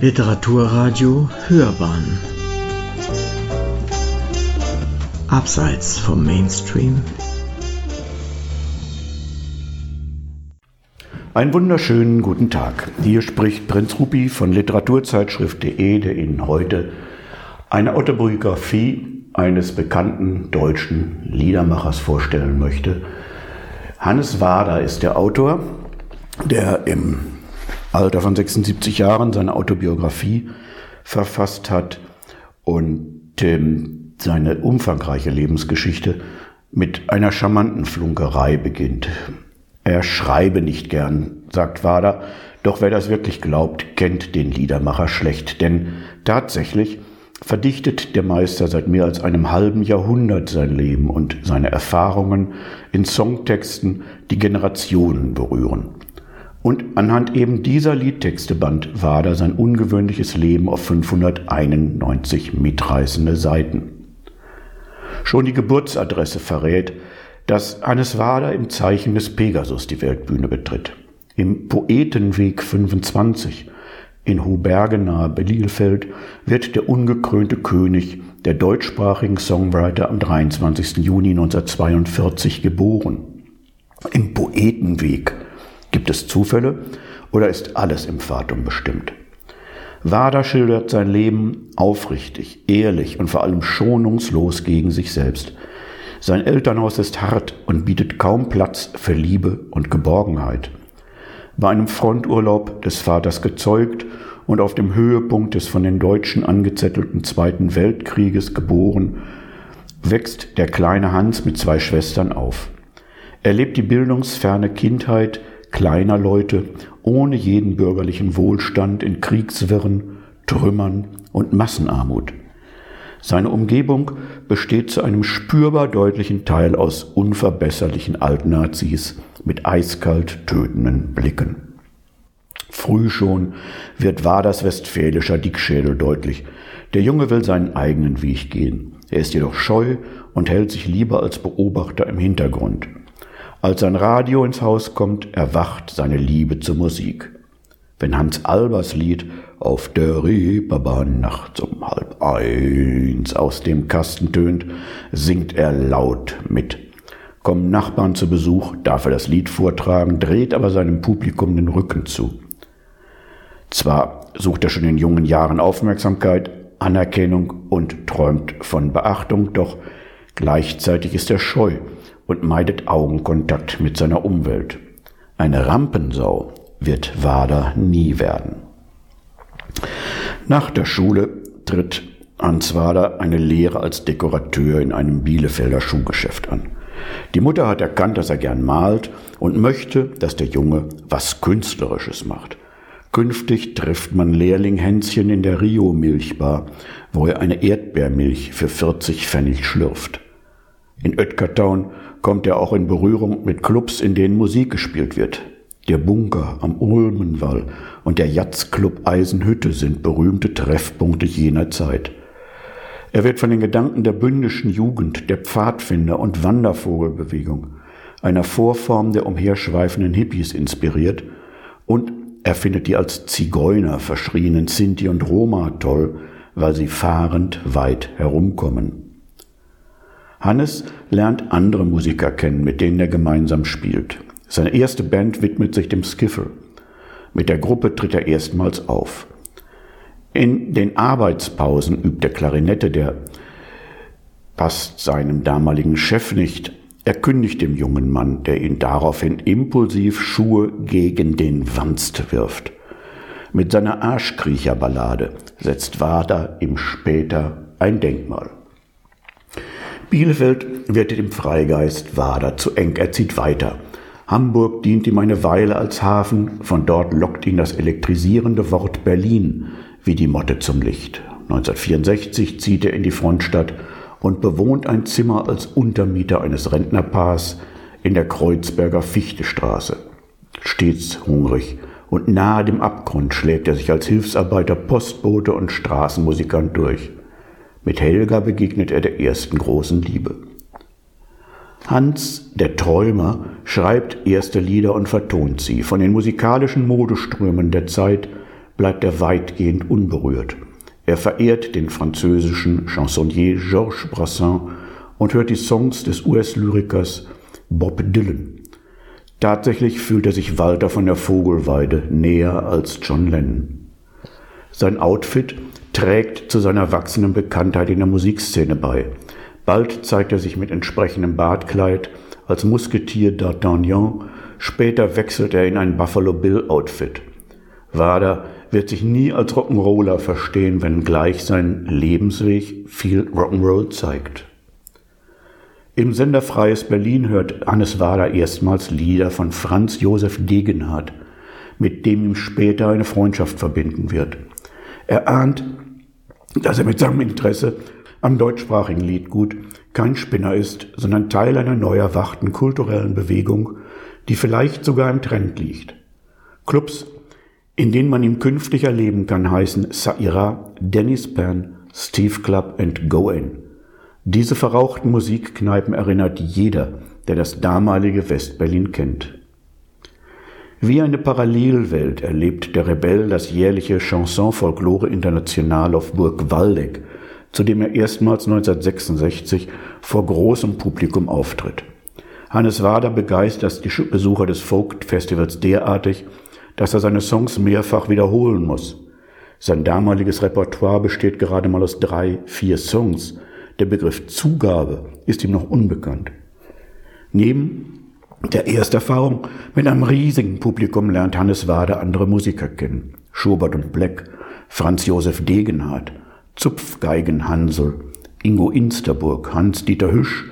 Literaturradio Hörbahn Abseits vom Mainstream Einen wunderschönen guten Tag. Hier spricht Prinz Rupi von Literaturzeitschrift.de, der Ihnen heute eine Autobiografie eines bekannten deutschen Liedermachers vorstellen möchte. Hannes Wader ist der Autor, der im Alter von 76 Jahren seine Autobiografie verfasst hat und ähm, seine umfangreiche Lebensgeschichte mit einer charmanten Flunkerei beginnt. Er schreibe nicht gern, sagt Wader, doch wer das wirklich glaubt, kennt den Liedermacher schlecht, denn tatsächlich verdichtet der Meister seit mehr als einem halben Jahrhundert sein Leben und seine Erfahrungen in Songtexten, die Generationen berühren. Und anhand eben dieser Liedtexte band Wader sein ungewöhnliches Leben auf 591 mitreißende Seiten. Schon die Geburtsadresse verrät, dass Hannes Wader im Zeichen des Pegasus die Weltbühne betritt. Im Poetenweg 25 in Huberge nahe wird der ungekrönte König der deutschsprachigen Songwriter am 23. Juni 1942 geboren. Im Poetenweg gibt es Zufälle oder ist alles im Fatum bestimmt? Wader schildert sein Leben aufrichtig, ehrlich und vor allem schonungslos gegen sich selbst. Sein Elternhaus ist hart und bietet kaum Platz für Liebe und Geborgenheit bei einem Fronturlaub des Vaters gezeugt und auf dem Höhepunkt des von den Deutschen angezettelten Zweiten Weltkrieges geboren, wächst der kleine Hans mit zwei Schwestern auf. Er lebt die bildungsferne Kindheit kleiner Leute ohne jeden bürgerlichen Wohlstand in Kriegswirren, Trümmern und Massenarmut. Seine Umgebung besteht zu einem spürbar deutlichen Teil aus unverbesserlichen Altnazis mit eiskalt tötenden Blicken. Früh schon wird Waders westfälischer Dickschädel deutlich. Der Junge will seinen eigenen Weg gehen. Er ist jedoch scheu und hält sich lieber als Beobachter im Hintergrund. Als sein Radio ins Haus kommt, erwacht seine Liebe zur Musik. Wenn Hans Albers Lied auf der Reeperbahn nachts um halb eins aus dem Kasten tönt, singt er laut mit. Kommen Nachbarn zu Besuch, darf er das Lied vortragen, dreht aber seinem Publikum den Rücken zu. Zwar sucht er schon in jungen Jahren Aufmerksamkeit, Anerkennung und träumt von Beachtung, doch gleichzeitig ist er scheu und meidet Augenkontakt mit seiner Umwelt. Eine Rampensau wird Wader nie werden. Nach der Schule tritt Hans Wader eine Lehre als Dekorateur in einem Bielefelder Schuhgeschäft an. Die Mutter hat erkannt, dass er gern malt und möchte, dass der Junge was Künstlerisches macht. Künftig trifft man Lehrling Hänschen in der Rio Milchbar, wo er eine Erdbeermilch für 40 Pfennig schlürft. In Oetkertown kommt er auch in Berührung mit Clubs, in denen Musik gespielt wird. Der Bunker am Ulmenwall und der Jazzclub Eisenhütte sind berühmte Treffpunkte jener Zeit. Er wird von den Gedanken der bündischen Jugend, der Pfadfinder und Wandervogelbewegung, einer Vorform der umherschweifenden Hippies inspiriert und er findet die als Zigeuner verschrienen Sinti und Roma toll, weil sie fahrend weit herumkommen. Hannes lernt andere Musiker kennen, mit denen er gemeinsam spielt. Seine erste Band widmet sich dem Skiffle. Mit der Gruppe tritt er erstmals auf. In den Arbeitspausen übt der Klarinette, der passt seinem damaligen Chef nicht. Er kündigt dem jungen Mann, der ihn daraufhin impulsiv Schuhe gegen den Wanst wirft. Mit seiner Arschkriecherballade setzt Wader ihm später ein Denkmal. Bielefeld wird dem Freigeist Wader zu eng, er zieht weiter. Hamburg dient ihm eine Weile als Hafen, von dort lockt ihn das elektrisierende Wort Berlin wie die Motte zum Licht. 1964 zieht er in die Frontstadt und bewohnt ein Zimmer als Untermieter eines Rentnerpaars in der Kreuzberger Fichtestraße. Stets hungrig und nahe dem Abgrund schlägt er sich als Hilfsarbeiter, Postbote und Straßenmusikant durch. Mit Helga begegnet er der ersten großen Liebe. Hans, der Träumer, schreibt erste Lieder und vertont sie. Von den musikalischen Modeströmen der Zeit bleibt er weitgehend unberührt. Er verehrt den französischen Chansonnier Georges Brassens und hört die Songs des US-Lyrikers Bob Dylan. Tatsächlich fühlt er sich Walter von der Vogelweide näher als John Lennon. Sein Outfit trägt zu seiner wachsenden Bekanntheit in der Musikszene bei. Bald zeigt er sich mit entsprechendem Bartkleid als Musketier d'Artagnan, später wechselt er in ein Buffalo Bill Outfit. Wader wird sich nie als Rock'n'Roller verstehen, wenngleich sein Lebensweg viel Rock'n'Roll zeigt. Im Sender Freies Berlin hört Hannes Wader erstmals Lieder von Franz Josef Degenhardt, mit dem ihm später eine Freundschaft verbinden wird. Er ahnt, dass er mit seinem Interesse am deutschsprachigen Liedgut kein Spinner ist, sondern Teil einer neu erwachten kulturellen Bewegung, die vielleicht sogar im Trend liegt. Clubs, in denen man ihn künftig erleben kann, heißen Saira, Dennis Pan, Steve Club und Go In. Diese verrauchten Musikkneipen erinnert jeder, der das damalige Westberlin kennt. Wie eine Parallelwelt erlebt der Rebell das jährliche Chanson Folklore International auf Burg Waldeck, zu dem er erstmals 1966 vor großem Publikum auftritt. Hannes Wader begeistert die Besucher des Folk-Festivals derartig, dass er seine Songs mehrfach wiederholen muss. Sein damaliges Repertoire besteht gerade mal aus drei, vier Songs, der Begriff Zugabe ist ihm noch unbekannt. Neben der Ersterfahrung mit einem riesigen Publikum lernt Hannes Wade andere Musiker kennen. Schubert und Black, Franz Josef Degenhardt, Zupfgeigen Hansel, Ingo Insterburg, Hans-Dieter Hüsch,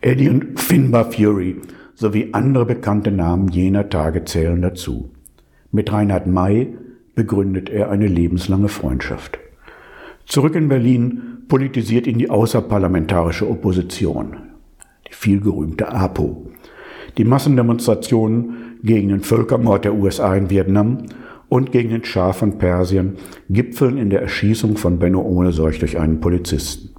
Eddie und Finbar Fury sowie andere bekannte Namen jener Tage zählen dazu. Mit Reinhard May begründet er eine lebenslange Freundschaft. Zurück in Berlin politisiert ihn die außerparlamentarische Opposition, die vielgerühmte APO. Die Massendemonstrationen gegen den Völkermord der USA in Vietnam und gegen den Schah von Persien gipfeln in der Erschießung von Benno Ohnesorg durch einen Polizisten.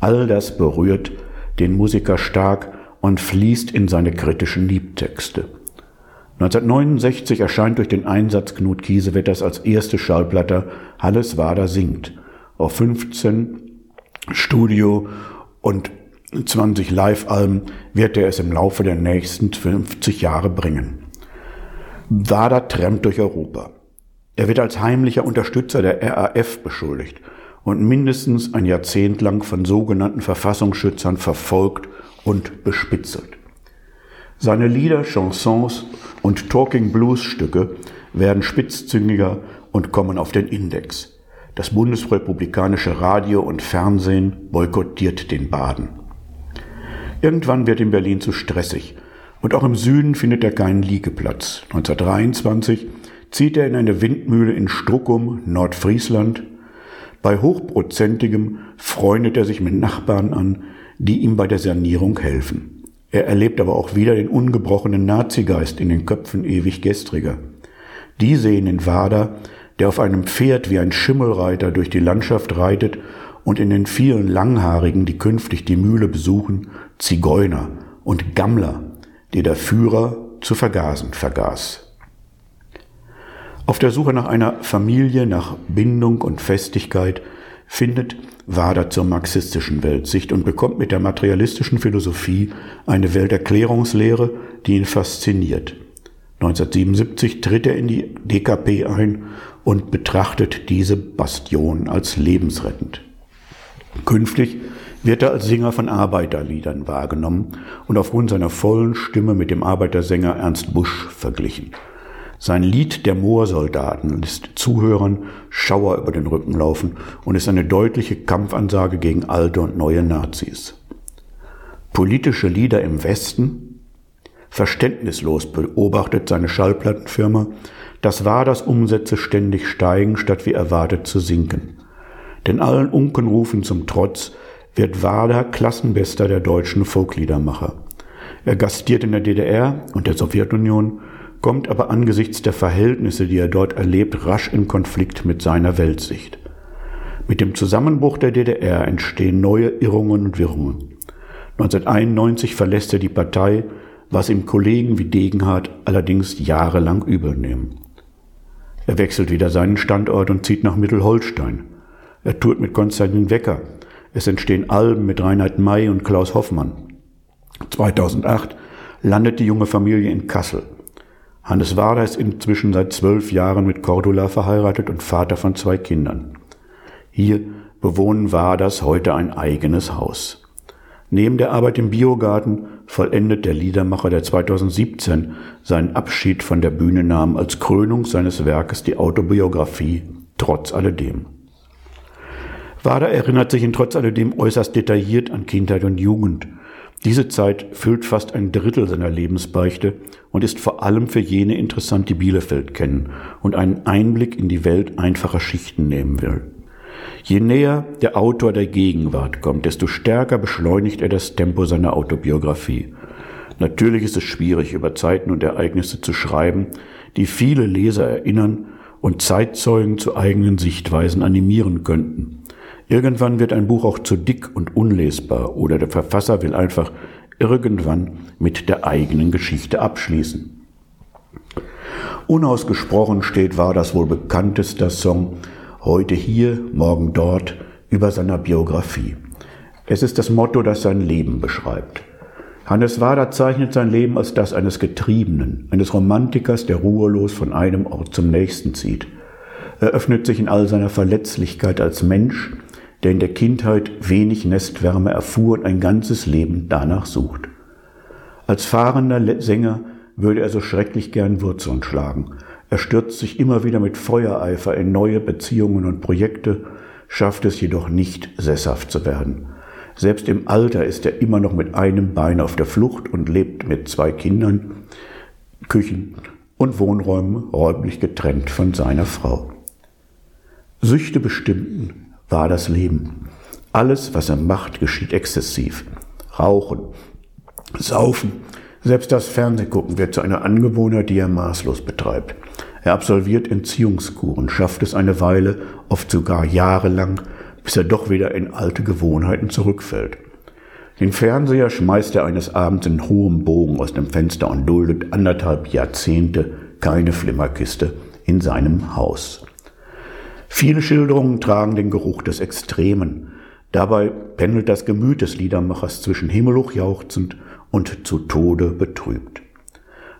All das berührt den Musiker stark und fließt in seine kritischen Liebtexte. 1969 erscheint durch den Einsatz Knut Kiesewetters als erste Schallplatte Halles Wader singt auf 15 Studio und 20 Live-Alben wird er es im Laufe der nächsten 50 Jahre bringen. Wader trennt durch Europa. Er wird als heimlicher Unterstützer der RAF beschuldigt und mindestens ein Jahrzehnt lang von sogenannten Verfassungsschützern verfolgt und bespitzelt. Seine Lieder, Chansons und Talking Blues Stücke werden spitzzüngiger und kommen auf den Index. Das bundesrepublikanische Radio und Fernsehen boykottiert den Baden. Irgendwann wird in Berlin zu stressig und auch im Süden findet er keinen Liegeplatz. 1923 zieht er in eine Windmühle in Struckum, Nordfriesland. Bei hochprozentigem freundet er sich mit Nachbarn an, die ihm bei der Sanierung helfen. Er erlebt aber auch wieder den ungebrochenen Nazigeist in den Köpfen ewig Gestriger. Die sehen in Wader der auf einem Pferd wie ein Schimmelreiter durch die Landschaft reitet und in den vielen Langhaarigen, die künftig die Mühle besuchen, Zigeuner und Gammler, die der Führer zu vergasen vergaß. Auf der Suche nach einer Familie, nach Bindung und Festigkeit findet Wader zur marxistischen Weltsicht und bekommt mit der materialistischen Philosophie eine Welterklärungslehre, die ihn fasziniert. 1977 tritt er in die DKP ein und betrachtet diese Bastion als lebensrettend. Künftig wird er als Sänger von Arbeiterliedern wahrgenommen und aufgrund seiner vollen Stimme mit dem Arbeitersänger Ernst Busch verglichen. Sein Lied der Moorsoldaten lässt Zuhörern Schauer über den Rücken laufen und ist eine deutliche Kampfansage gegen alte und neue Nazis. Politische Lieder im Westen? Verständnislos beobachtet seine Schallplattenfirma, dass Umsätze ständig steigen, statt wie erwartet zu sinken. Denn allen Unkenrufen zum Trotz wird Wader Klassenbester der deutschen Folkliedermacher. Er gastiert in der DDR und der Sowjetunion, kommt aber angesichts der Verhältnisse, die er dort erlebt, rasch in Konflikt mit seiner Weltsicht. Mit dem Zusammenbruch der DDR entstehen neue Irrungen und Wirrungen. 1991 verlässt er die Partei, was ihm Kollegen wie Degenhardt allerdings jahrelang übel nehmen. Er wechselt wieder seinen Standort und zieht nach Mittelholstein. Er tourt mit Konstantin Wecker. Es entstehen Alben mit Reinhard May und Klaus Hoffmann. 2008 landet die junge Familie in Kassel. Hannes Wader ist inzwischen seit zwölf Jahren mit Cordula verheiratet und Vater von zwei Kindern. Hier bewohnen Waders heute ein eigenes Haus. Neben der Arbeit im Biogarten vollendet der Liedermacher, der 2017 seinen Abschied von der Bühne nahm, als Krönung seines Werkes die Autobiografie Trotz alledem. Wader erinnert sich in Trotz alledem äußerst detailliert an Kindheit und Jugend. Diese Zeit füllt fast ein Drittel seiner Lebensbeichte und ist vor allem für jene interessant, die Bielefeld kennen und einen Einblick in die Welt einfacher Schichten nehmen will. Je näher der Autor der Gegenwart kommt, desto stärker beschleunigt er das Tempo seiner Autobiografie. Natürlich ist es schwierig, über Zeiten und Ereignisse zu schreiben, die viele Leser erinnern und Zeitzeugen zu eigenen Sichtweisen animieren könnten. Irgendwann wird ein Buch auch zu dick und unlesbar oder der Verfasser will einfach irgendwann mit der eigenen Geschichte abschließen. Unausgesprochen steht war das wohl bekannteste Song heute hier, morgen dort, über seiner Biografie. Es ist das Motto, das sein Leben beschreibt. Hannes Wader zeichnet sein Leben als das eines Getriebenen, eines Romantikers, der ruhelos von einem Ort zum nächsten zieht. Er öffnet sich in all seiner Verletzlichkeit als Mensch, der in der Kindheit wenig Nestwärme erfuhr und ein ganzes Leben danach sucht. Als fahrender Sänger würde er so schrecklich gern Wurzeln schlagen, er stürzt sich immer wieder mit Feuereifer in neue Beziehungen und Projekte, schafft es jedoch nicht, sesshaft zu werden. Selbst im Alter ist er immer noch mit einem Bein auf der Flucht und lebt mit zwei Kindern, Küchen und Wohnräumen räumlich getrennt von seiner Frau. Süchte bestimmten war das Leben. Alles, was er macht, geschieht exzessiv. Rauchen, Saufen, selbst das Fernsehgucken wird zu einer Angewohnheit, die er maßlos betreibt. Er absolviert Entziehungskuren, schafft es eine Weile, oft sogar jahrelang, bis er doch wieder in alte Gewohnheiten zurückfällt. Den Fernseher schmeißt er eines Abends in hohem Bogen aus dem Fenster und duldet anderthalb Jahrzehnte keine Flimmerkiste in seinem Haus. Viele Schilderungen tragen den Geruch des Extremen. Dabei pendelt das Gemüt des Liedermachers zwischen himmelhoch jauchzend und zu Tode betrübt.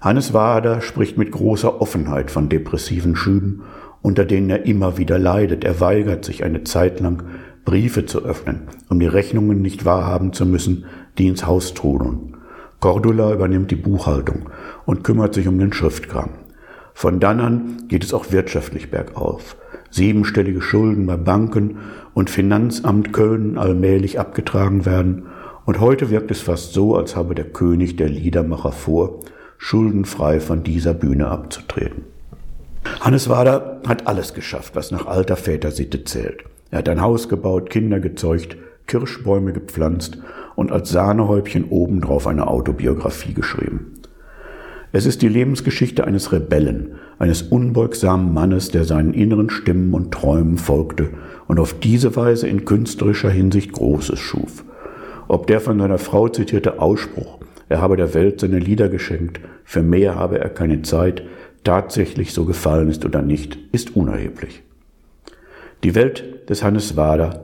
Hannes Wader spricht mit großer Offenheit von depressiven Schüben, unter denen er immer wieder leidet. Er weigert sich eine Zeit lang, Briefe zu öffnen, um die Rechnungen nicht wahrhaben zu müssen, die ins Haus trudeln. Cordula übernimmt die Buchhaltung und kümmert sich um den Schriftkram. Von dann an geht es auch wirtschaftlich bergauf. Siebenstellige Schulden bei Banken und Finanzamt Köln allmählich abgetragen werden. Und heute wirkt es fast so, als habe der König der Liedermacher vor, schuldenfrei von dieser Bühne abzutreten. Hannes Wader hat alles geschafft, was nach alter Vätersitte zählt. Er hat ein Haus gebaut, Kinder gezeugt, Kirschbäume gepflanzt und als Sahnehäubchen obendrauf eine Autobiografie geschrieben. Es ist die Lebensgeschichte eines Rebellen, eines unbeugsamen Mannes, der seinen inneren Stimmen und Träumen folgte und auf diese Weise in künstlerischer Hinsicht Großes schuf. Ob der von seiner Frau zitierte Ausspruch, er habe der Welt seine Lieder geschenkt, für mehr habe er keine Zeit, tatsächlich so gefallen ist oder nicht, ist unerheblich. Die Welt des Hannes Wader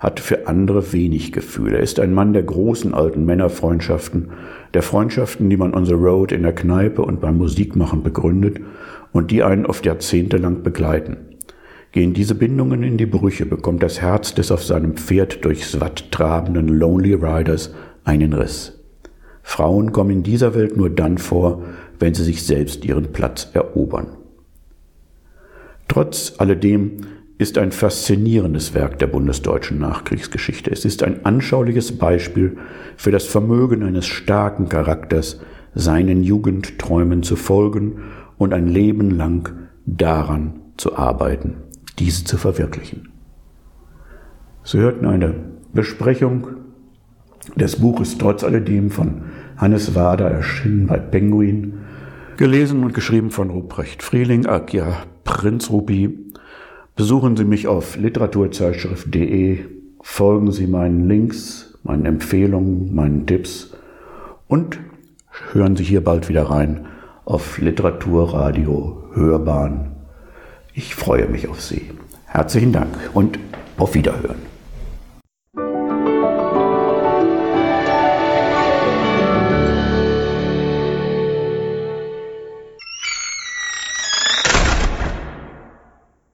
hat für andere wenig Gefühl. Er ist ein Mann der großen alten Männerfreundschaften, der Freundschaften, die man on the road in der Kneipe und beim Musikmachen begründet und die einen oft Jahrzehnte lang begleiten. Gehen diese Bindungen in die Brüche, bekommt das Herz des auf seinem Pferd durchs Watt trabenden Lonely Riders einen Riss. Frauen kommen in dieser Welt nur dann vor, wenn sie sich selbst ihren Platz erobern. Trotz alledem ist ein faszinierendes Werk der bundesdeutschen Nachkriegsgeschichte. Es ist ein anschauliches Beispiel für das Vermögen eines starken Charakters, seinen Jugendträumen zu folgen und ein Leben lang daran zu arbeiten, diese zu verwirklichen. Sie hörten eine Besprechung des Buches trotz alledem von Hannes Wader, erschienen bei Penguin, gelesen und geschrieben von Ruprecht Frieling, Akia Prinz Rupi. Besuchen Sie mich auf literaturzeitschrift.de, folgen Sie meinen Links, meinen Empfehlungen, meinen Tipps und hören Sie hier bald wieder rein auf Literaturradio Hörbahn Ich freue mich auf Sie. Herzlichen Dank und auf Wiederhören.